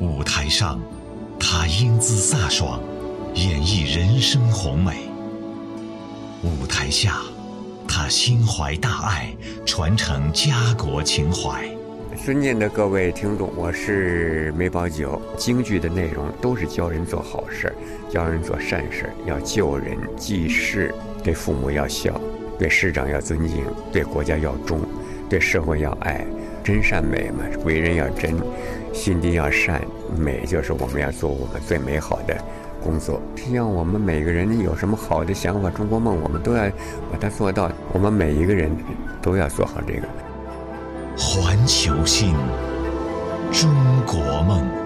舞台上，他英姿飒爽，演绎人生宏美；舞台下，他心怀大爱，传承家国情怀。尊敬的各位听众，我是梅葆玖。京剧的内容都是教人做好事，教人做善事，要救人济世，对父母要孝，对师长要尊敬，对国家要忠，对社会要爱。真善美嘛，为人要真，心地要善，美就是我们要做我们最美好的工作。只要我们每个人有什么好的想法、中国梦，我们都要把它做到。我们每一个人都要做好这个。环球心，中国梦。